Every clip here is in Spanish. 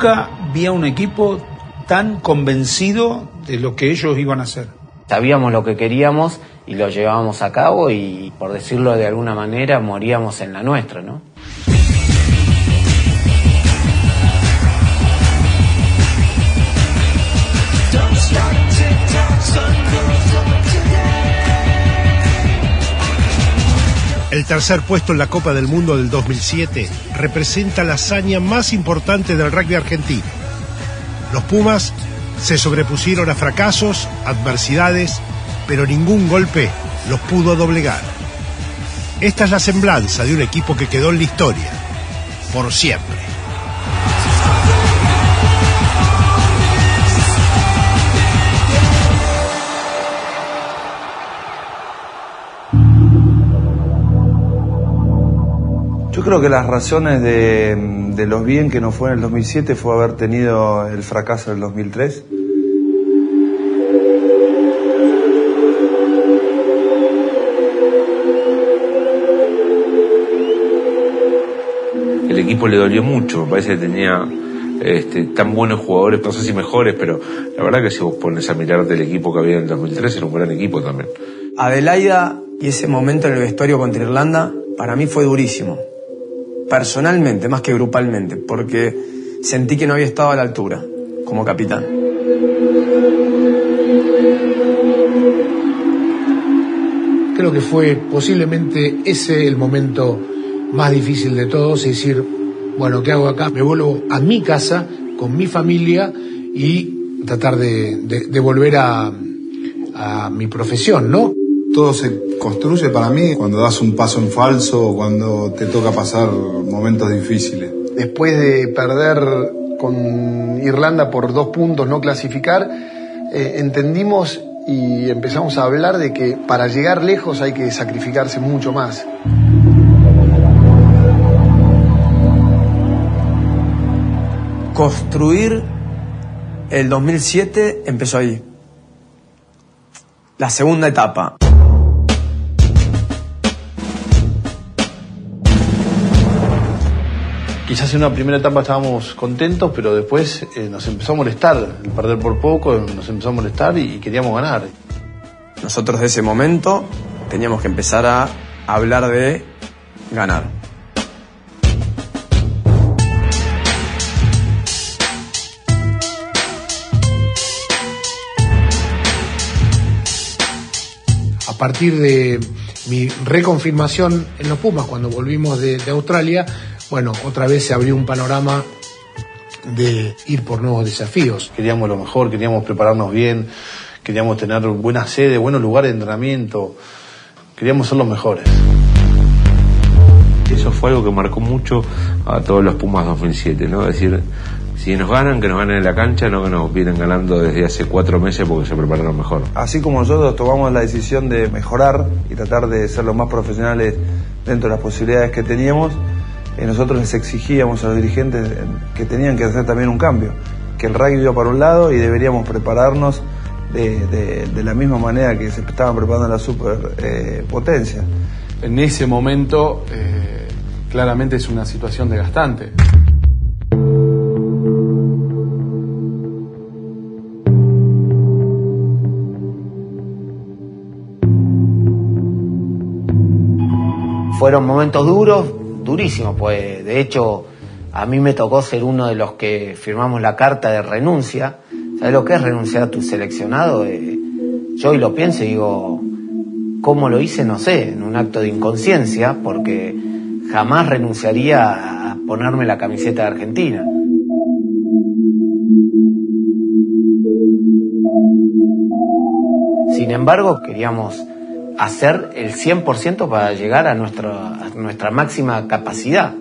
nunca vi a un equipo tan convencido de lo que ellos iban a hacer. Sabíamos lo que queríamos y lo llevábamos a cabo y, por decirlo de alguna manera, moríamos en la nuestra, ¿no? El tercer puesto en la Copa del Mundo del 2007 representa la hazaña más importante del rugby argentino. Los Pumas se sobrepusieron a fracasos, adversidades, pero ningún golpe los pudo doblegar. Esta es la semblanza de un equipo que quedó en la historia, por siempre. Creo que las razones de, los bien que nos fue en el 2007 fue haber tenido el fracaso del 2003. El equipo le dolió mucho, me parece que tenía este, tan buenos jugadores, no sé si mejores, pero la verdad que si vos pones a mirar del equipo que había en el 2003 era un gran equipo también. Adelaida y ese momento en el vestuario contra Irlanda para mí fue durísimo personalmente más que grupalmente, porque sentí que no había estado a la altura como capitán. Creo que fue posiblemente ese el momento más difícil de todos, es decir, bueno, ¿qué hago acá? Me vuelvo a mi casa, con mi familia y tratar de, volver a, a mi profesión, ¿no? Todo se construye para mí cuando das un paso en falso o cuando te toca pasar momentos difíciles. Después de perder con Irlanda por dos puntos, no clasificar, eh, entendimos y empezamos a hablar de que para llegar lejos hay que sacrificarse mucho más. Construir el 2007 empezó ahí. La segunda etapa. Quizás en una primera etapa estábamos contentos, pero después eh, nos empezó a molestar, el perder por poco nos empezó a molestar y, queríamos ganar. Nosotros de ese momento teníamos que empezar a hablar de ganar. A partir de mi reconfirmación en los Pumas cuando volvimos de Australia, bueno, otra vez se abrió un panorama de ir por nuevos desafíos. Queríamos lo mejor, queríamos prepararnos bien, queríamos tener buena sede, buenos lugares de entrenamiento, queríamos ser los mejores. Eso fue algo que marcó mucho a todos los Pumas 2007, ¿no? Es decir, si nos ganan, que nos ganen en la cancha, no que nos vienen ganando desde hace cuatro meses porque se prepararon mejor. Así como nosotros tomamos la decisión de mejorar y tratar de ser los más profesionales dentro de las posibilidades que teníamos, nosotros les exigíamos a los dirigentes que tenían que hacer también un cambio, que el rugby iba para un lado y deberíamos prepararnos de, la misma manera que se estaban preparando la superpotencia. Eh, en ese momento, eh, claramente es una situación desgastante. Fueron momentos duros, durísimo, pues de hecho a mí me tocó ser uno de los que firmamos la carta de renuncia. ¿Sabes lo que es renunciar a tu seleccionado? Eh, yo hoy lo pienso y digo, ¿cómo lo hice? No sé, en un acto de inconsciencia, porque jamás renunciaría a ponerme la camiseta de Argentina. Sin embargo, queríamos hacer el 100% para llegar a, nuestra máxima capacidad.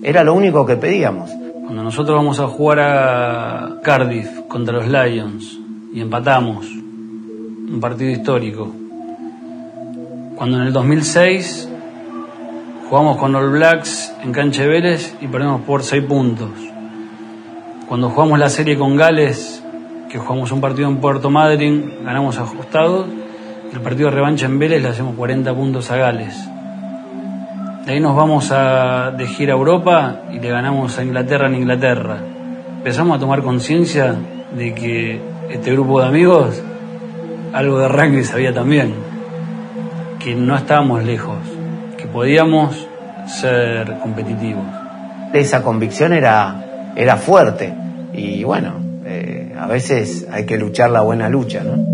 Era lo único que pedíamos. Cuando nosotros vamos a jugar a Cardiff contra los Lions y empatamos, un partido histórico. Cuando en el 2006 jugamos con All Blacks en cancha de Vélez y perdemos por 6 puntos. Cuando jugamos la serie con Gales, que jugamos un partido en Puerto Madryn, ganamos ajustados el partido de revancha en Vélez le hacemos 40 puntos a Gales. De ahí nos vamos a, de gira a Europa y le ganamos a Inglaterra en Inglaterra. empezamos a tomar conciencia de que este grupo de amigos algo de rugby sabía también, que no estábamos lejos, que podíamos ser competitivos. Esa convicción era, era fuerte y bueno, eh, a veces hay que luchar la buena lucha, ¿no?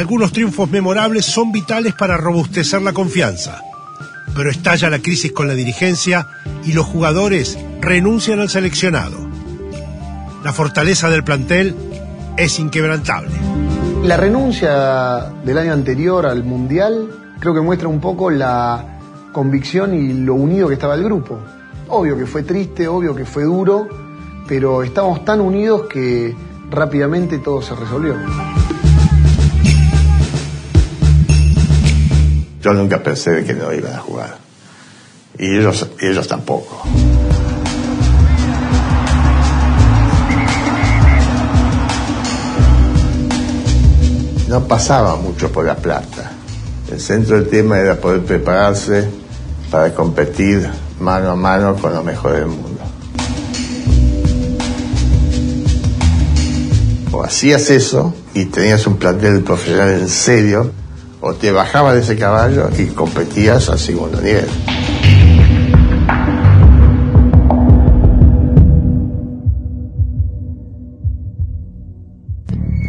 Algunos triunfos memorables son vitales para robustecer la confianza. Pero estalla la crisis con la dirigencia y los jugadores renuncian al seleccionado. La fortaleza del plantel es inquebrantable. La renuncia del año anterior al Mundial creo que muestra un poco la convicción y lo unido que estaba el grupo. Obvio que fue triste, obvio que fue duro, pero estábamos tan unidos que rápidamente todo se resolvió. Yo nunca pensé que no iban a jugar. Y ellos, ellos tampoco. No pasaba mucho por la plata. El centro del tema era poder prepararse para competir mano a mano con lo mejor del mundo. O hacías eso y tenías un plantel profesional en serio, o te bajabas de ese caballo y competías al segundo nivel.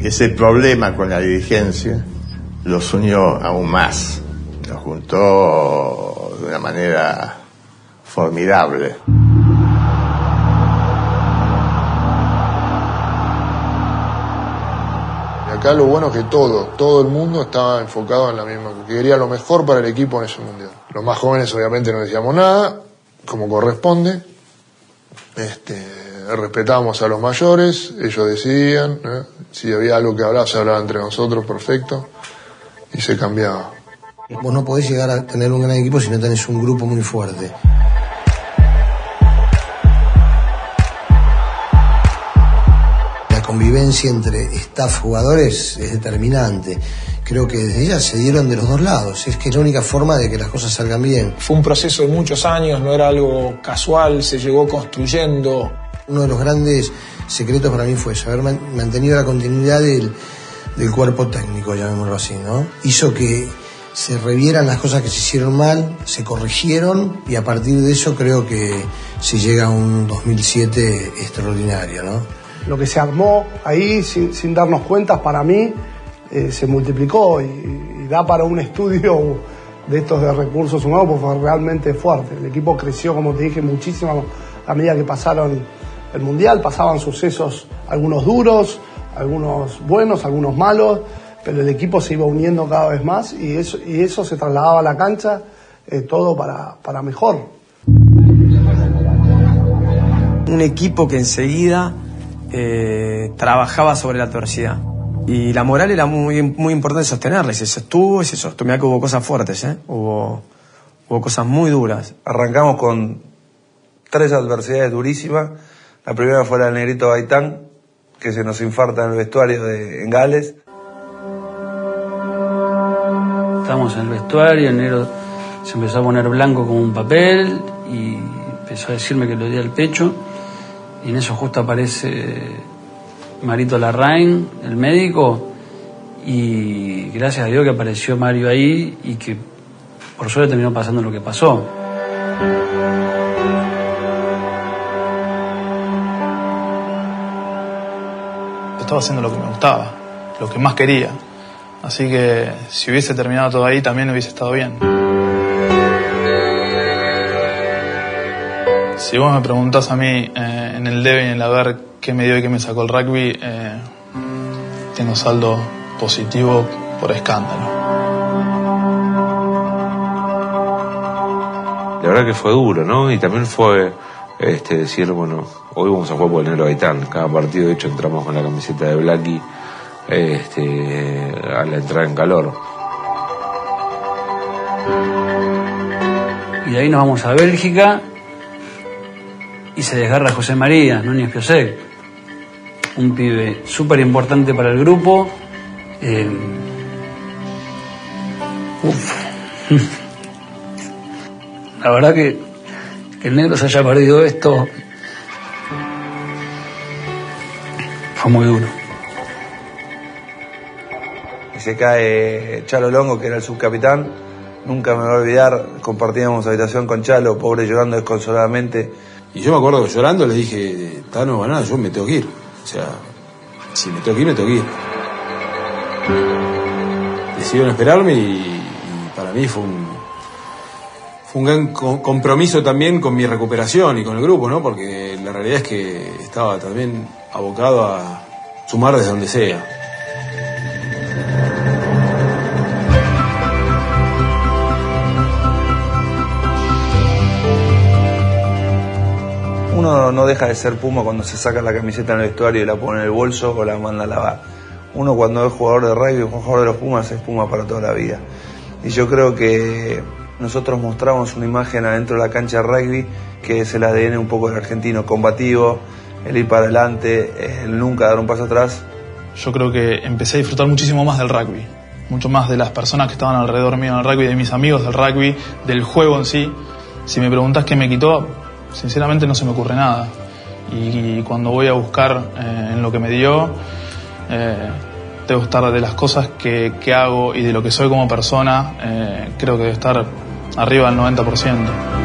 Ese problema con la dirigencia los unió aún más, los juntó de una manera formidable. Acá lo bueno es que todo, todo el mundo estaba enfocado en la misma, que quería lo mejor para el equipo en ese mundial. Los más jóvenes obviamente no decíamos nada, como corresponde. Este, respetábamos a los mayores, ellos decidían, ¿eh? si había algo que hablar, se hablaba entre nosotros, perfecto, y se cambiaba. Vos no podés llegar a tener un gran equipo si no tenés un grupo muy fuerte. Convivencia entre staff jugadores es determinante. Creo que desde ella se dieron de los dos lados. Es que es la única forma de que las cosas salgan bien. Fue un proceso de muchos años, no era algo casual, se llegó construyendo. Uno de los grandes secretos para mí fue eso, haber man- mantenido la continuidad del, del cuerpo técnico, llamémoslo así, ¿no? Hizo que se revieran las cosas que se hicieron mal, se corrigieron y a partir de eso creo que se llega a un 2007 extraordinario, ¿no? Lo que se armó ahí sin, darnos cuenta, para mí, eh, se multiplicó y, y da para un estudio de estos de recursos humanos, porque fue realmente fuerte. El equipo creció, como te dije, muchísimo a medida que pasaron el Mundial, pasaban sucesos, algunos duros, algunos buenos, algunos malos, pero el equipo se iba uniendo cada vez más y eso, y eso se trasladaba a la cancha, eh, todo para, para mejor. Un equipo que enseguida eh, trabajaba sobre la adversidad. Y la moral era muy, muy importante sostenerla, y se sostuvo y se sostuvo. Mirá que hubo cosas fuertes, ¿eh? Hubo, hubo cosas muy duras. Arrancamos con tres adversidades durísimas. La primera fue la del negrito Gaitán, que se nos infarta en el vestuario de, en Gales. Estábamos en el vestuario, el negro se empezó a poner blanco como un papel y empezó a decirme que lo di al pecho. Y en eso justo aparece Marito Larraín, el médico, y gracias a Dios que apareció Mario ahí y que por suerte terminó pasando lo que pasó. Estaba haciendo lo que me gustaba, lo que más quería. Así que si hubiese terminado todo ahí también hubiese estado bien. Si vos me preguntás a mí eh, en el debe y en el haber qué me dio y qué me sacó el rugby, eh, tengo saldo positivo por escándalo. La verdad que fue duro, ¿no? Y también fue este, decir, bueno, hoy vamos a jugar por el negro Gaitán. Cada partido, de hecho, entramos con la camiseta de Blacky este, a la entrada en calor. Y de ahí nos vamos a Bélgica y se desgarra José María, Núñez Piosek. Un pibe súper importante para el grupo. Eh, uf. la verdad que, que el negro se haya perdido esto fue muy duro. Y se cae Chalo Longo, que era el subcapitán. Nunca me voy a olvidar, compartíamos habitación con Chalo, pobre llorando desconsoladamente. Y yo me acuerdo que llorando le dije, Tano, no, nada, yo me tengo que ir. O sea, si me tengo que ir, me tengo que ir. Decidieron esperarme y, y para mí fue un, fue un gran co- compromiso también con mi recuperación y con el grupo, ¿no? Porque la realidad es que estaba también abocado a sumar desde donde sea. Uno no deja de ser Puma cuando se saca la camiseta en el vestuario y la pone en el bolso o la manda a lavar. Uno cuando es jugador de rugby jugador de los Pumas es Puma para toda la vida. Y yo creo que nosotros mostramos una imagen adentro de la cancha de rugby que es el ADN un poco del argentino, combativo, el ir para adelante, el nunca dar un paso atrás. Yo creo que empecé a disfrutar muchísimo más del rugby, mucho más de las personas que estaban alrededor mío en el rugby, de mis amigos del rugby, del juego en sí. Si me preguntas qué me quitó, sinceramente no se me ocurre nada. Y, cuando voy a buscar eh, en lo que me dio, eh, debo estar de las cosas que, que hago y de lo que soy como persona, eh, creo que debe estar arriba del 90%.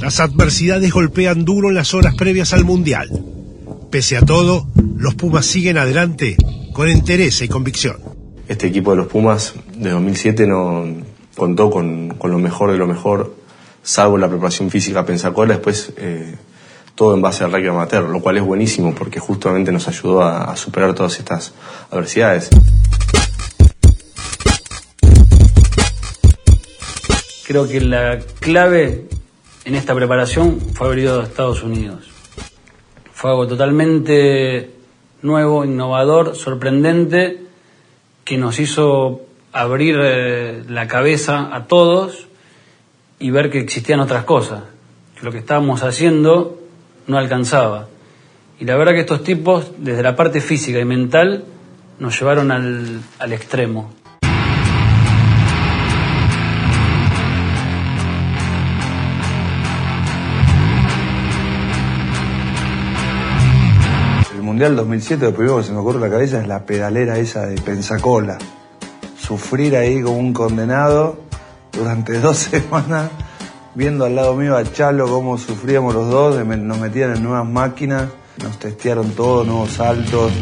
Las adversidades golpean duro en las horas previas al Mundial. Pese a todo, los Pumas siguen adelante con entereza y convicción. Este equipo de los Pumas de 2007 no contó con, con lo mejor de lo mejor, salvo la preparación física a Pensacola, después eh, todo en base al rugby amateur, lo cual es buenísimo porque justamente nos ayudó a, a superar todas estas adversidades. Creo que la clave en esta preparación fue haber ido a Estados Unidos. Fue algo totalmente nuevo, innovador, sorprendente, que nos hizo abrir eh, la cabeza a todos y ver que existían otras cosas, que lo que estábamos haciendo no alcanzaba. Y la verdad que estos tipos, desde la parte física y mental, nos llevaron al, al extremo. Mundial 2007, lo primero que se me ocurre en la cabeza es la pedalera esa de Pensacola. Sufrir ahí como un condenado durante dos semanas, viendo al lado mío a Chalo cómo sufríamos los dos, nos metían en nuevas máquinas, nos testearon todo, nuevos saltos.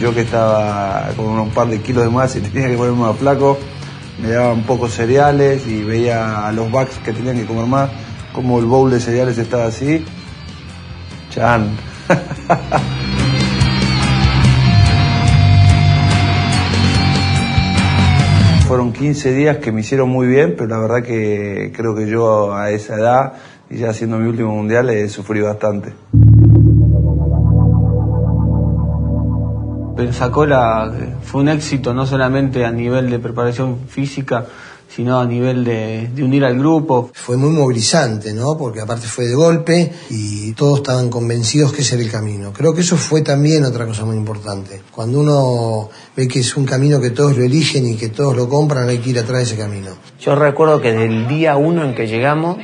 Yo que estaba con un par de kilos de más y tenía que ponerme más flaco, me daban pocos cereales y veía a los backs que tenían que comer más, como el bowl de cereales estaba así. Chan. Fueron 15 días que me hicieron muy bien, pero la verdad que creo que yo a esa edad, y ya siendo mi último mundial, he sufrido bastante. Pensacola eh, fue un éxito no solamente a nivel de preparación física, sino a nivel de, de unir al grupo. Fue muy movilizante, ¿no? Porque aparte fue de golpe y todos estaban convencidos que ese era el camino. Creo que eso fue también otra cosa muy importante. Cuando uno ve que es un camino que todos lo eligen y que todos lo compran, hay que ir atrás de ese camino. Yo recuerdo que del día uno en que llegamos,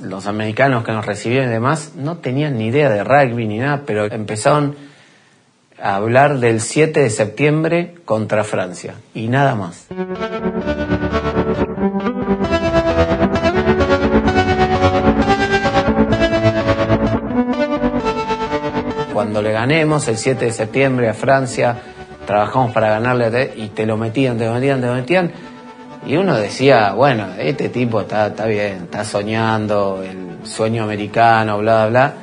los americanos que nos recibieron y demás no tenían ni idea de rugby ni nada, pero empezaron hablar del 7 de septiembre contra Francia y nada más. Cuando le ganemos el 7 de septiembre a Francia, trabajamos para ganarle y te lo metían, te lo metían, te lo metían. Y uno decía, bueno, este tipo está, está bien, está soñando el sueño americano, bla, bla, bla.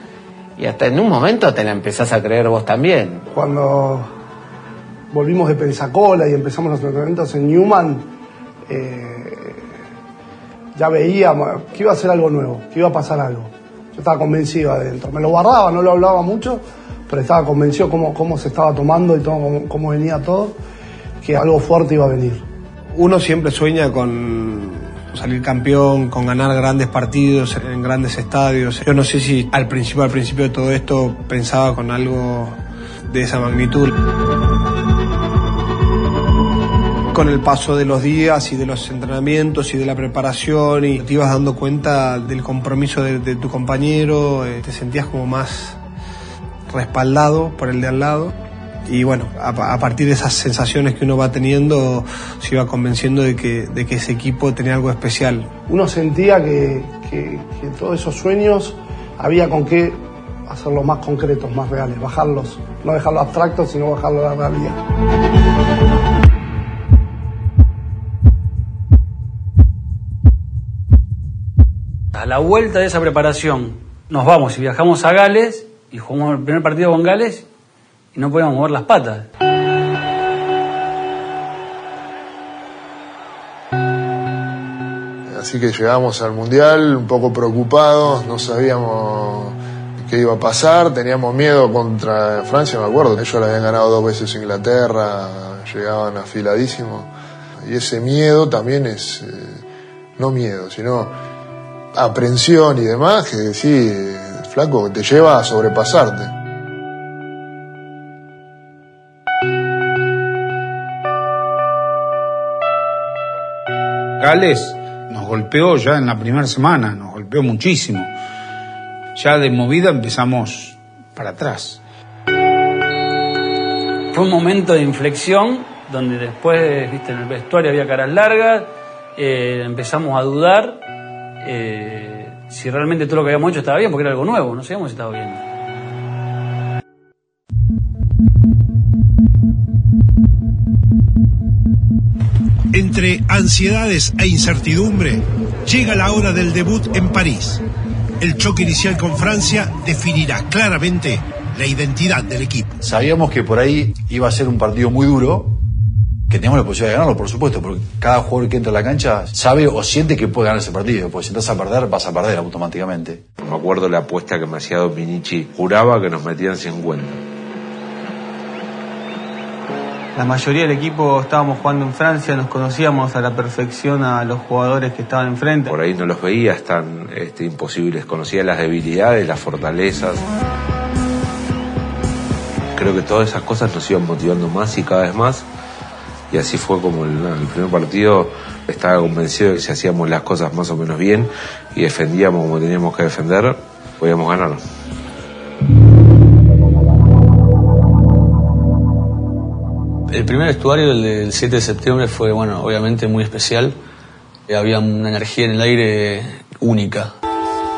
Y hasta en un momento te la empezás a creer vos también. Cuando volvimos de Pensacola y empezamos los entrenamientos en Newman, eh, ya veíamos que iba a ser algo nuevo, que iba a pasar algo. Yo estaba convencido adentro. Me lo guardaba, no lo hablaba mucho, pero estaba convencido cómo, cómo se estaba tomando y todo, cómo, cómo venía todo, que algo fuerte iba a venir. Uno siempre sueña con salir campeón, con ganar grandes partidos en grandes estadios. Yo no sé si al principio, al principio de todo esto pensaba con algo de esa magnitud. Con el paso de los días y de los entrenamientos y de la preparación y te ibas dando cuenta del compromiso de, de tu compañero, eh, te sentías como más respaldado por el de al lado y bueno, a, a, partir de esas sensaciones que uno va teniendo, se iba convenciendo de que, de que ese equipo tenía algo especial. Uno sentía que, que, que todos esos sueños había con qué hacerlos más concretos, más reales, bajarlos, no dejarlos abstractos, sino bajarlos a la realidad. A la vuelta de esa preparación, nos vamos y viajamos a Gales y jugamos el primer partido con Gales y no podíamos mover las patas. Así que llegamos al Mundial un poco preocupados, no sabíamos qué iba a pasar, teníamos miedo contra Francia, me acuerdo, ellos le habían ganado dos veces Inglaterra, llegaban afiladísimos. Y ese miedo también es, eh, no miedo, sino aprensión y demás, que sí, flaco, te lleva a sobrepasarte. Gales nos golpeó ya en la primera semana, nos golpeó muchísimo. Ya de movida empezamos para atrás. Fue un momento de inflexión donde después, viste, en el vestuario había caras largas, eh, empezamos a dudar eh, si realmente todo lo que habíamos hecho estaba bien, porque era algo nuevo, no sabíamos si estaba bien. Entre ansiedades e incertidumbre, llega la hora del debut en París. El choque inicial con Francia definirá claramente la identidad del equipo. Sabíamos que por ahí iba a ser un partido muy duro, que teníamos la posibilidad de ganarlo, por supuesto, porque cada jugador que entra a la cancha sabe o siente que puede ganar ese partido, porque si estás a perder, vas a perder automáticamente. Me acuerdo la apuesta que me hacía Dominici, juraba que nos metían 50. La mayoría del equipo estábamos jugando en Francia, nos conocíamos a la perfección a los jugadores que estaban enfrente. Por ahí no los veías tan este, imposibles, conocía las debilidades, las fortalezas. Creo que todas esas cosas nos iban motivando más y cada vez más. Y así fue como el, el primer partido estaba convencido de que si hacíamos las cosas más o menos bien y defendíamos como teníamos que defender, podíamos ganar. El primer vestuario, el del 7 de septiembre, fue, bueno, obviamente muy especial. Había una energía en el aire única.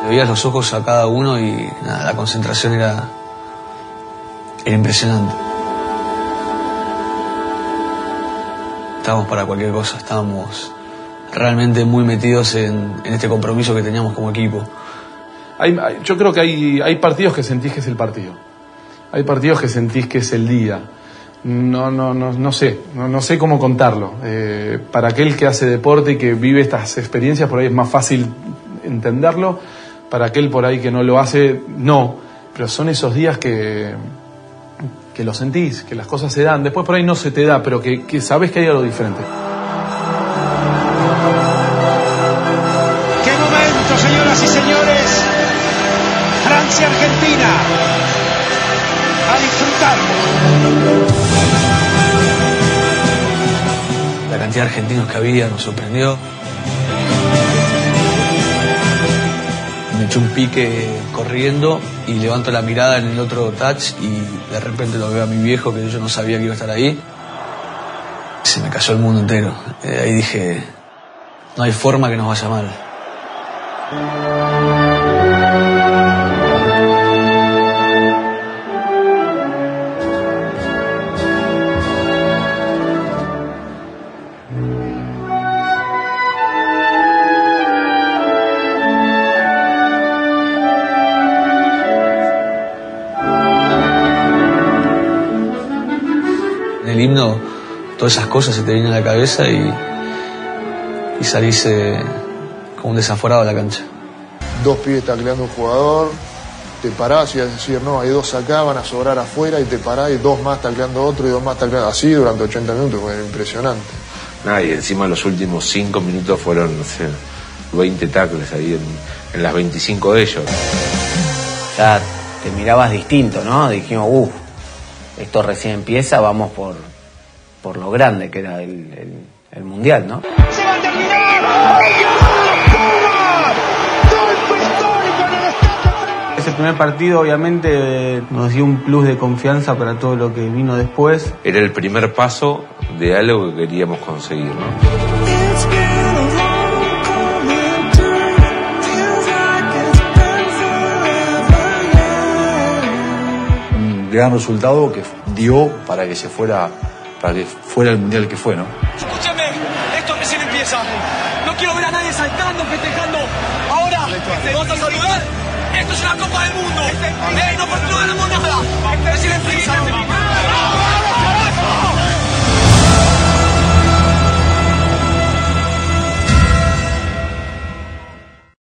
Le veías los ojos a cada uno y nada, la concentración era, era impresionante. Estábamos para cualquier cosa, estábamos realmente muy metidos en, este compromiso que teníamos como equipo. Yo creo que hay, hay partidos que sentís que es el partido. Hay partidos que sentís que es el día no, no, no, no sé, no, sé cómo contarlo. Eh, para aquel que hace deporte y que vive estas experiencias, por ahí es más fácil entenderlo. Para aquel por ahí que no lo hace, no. Pero son esos días que, que lo sentís, que las cosas se dan. Después por ahí no se te da, pero que, que sabes que hay algo diferente. ¡Qué momento, señoras y señores! Francia-Argentina. De argentinos que había nos sorprendió. Me eché un pique corriendo y levanto la mirada en el otro touch y de repente lo veo a mi viejo que yo no sabía que iba a estar ahí. Se me cayó el mundo entero. Eh, ahí dije, no hay forma que nos vaya mal. Todas esas cosas se te vienen a la cabeza y, y salís eh, como un desaforado a la cancha. Dos pibes tacleando un jugador, te parás y vas a decir, no, hay dos acá, van a sobrar afuera y te parás y dos más tacleando otro y dos más tacleando así durante 80 minutos, fue impresionante. Nada, y encima los últimos cinco minutos fueron, no sé, 20 tackles ahí en, en las 25 de ellos. Ya te mirabas distinto, ¿no? Dijimos, uff, esto recién empieza, vamos por, por lo grande que era el, el- el mundial, ¿no? Ese primer partido obviamente nos dio un plus de confianza para todo lo que vino después. Era el primer paso de algo que queríamos conseguir, ¿no? Un gran resultado que dio para que se fuera, para que fuera el mundial que fue, ¿no? Escúchame, esto recién empieza. No quiero ver a nadie saltando, festejando. Ahora, ¿vamos a saludar? Esto es una Copa del Mundo. Ey, no, no ganamos nada. Recién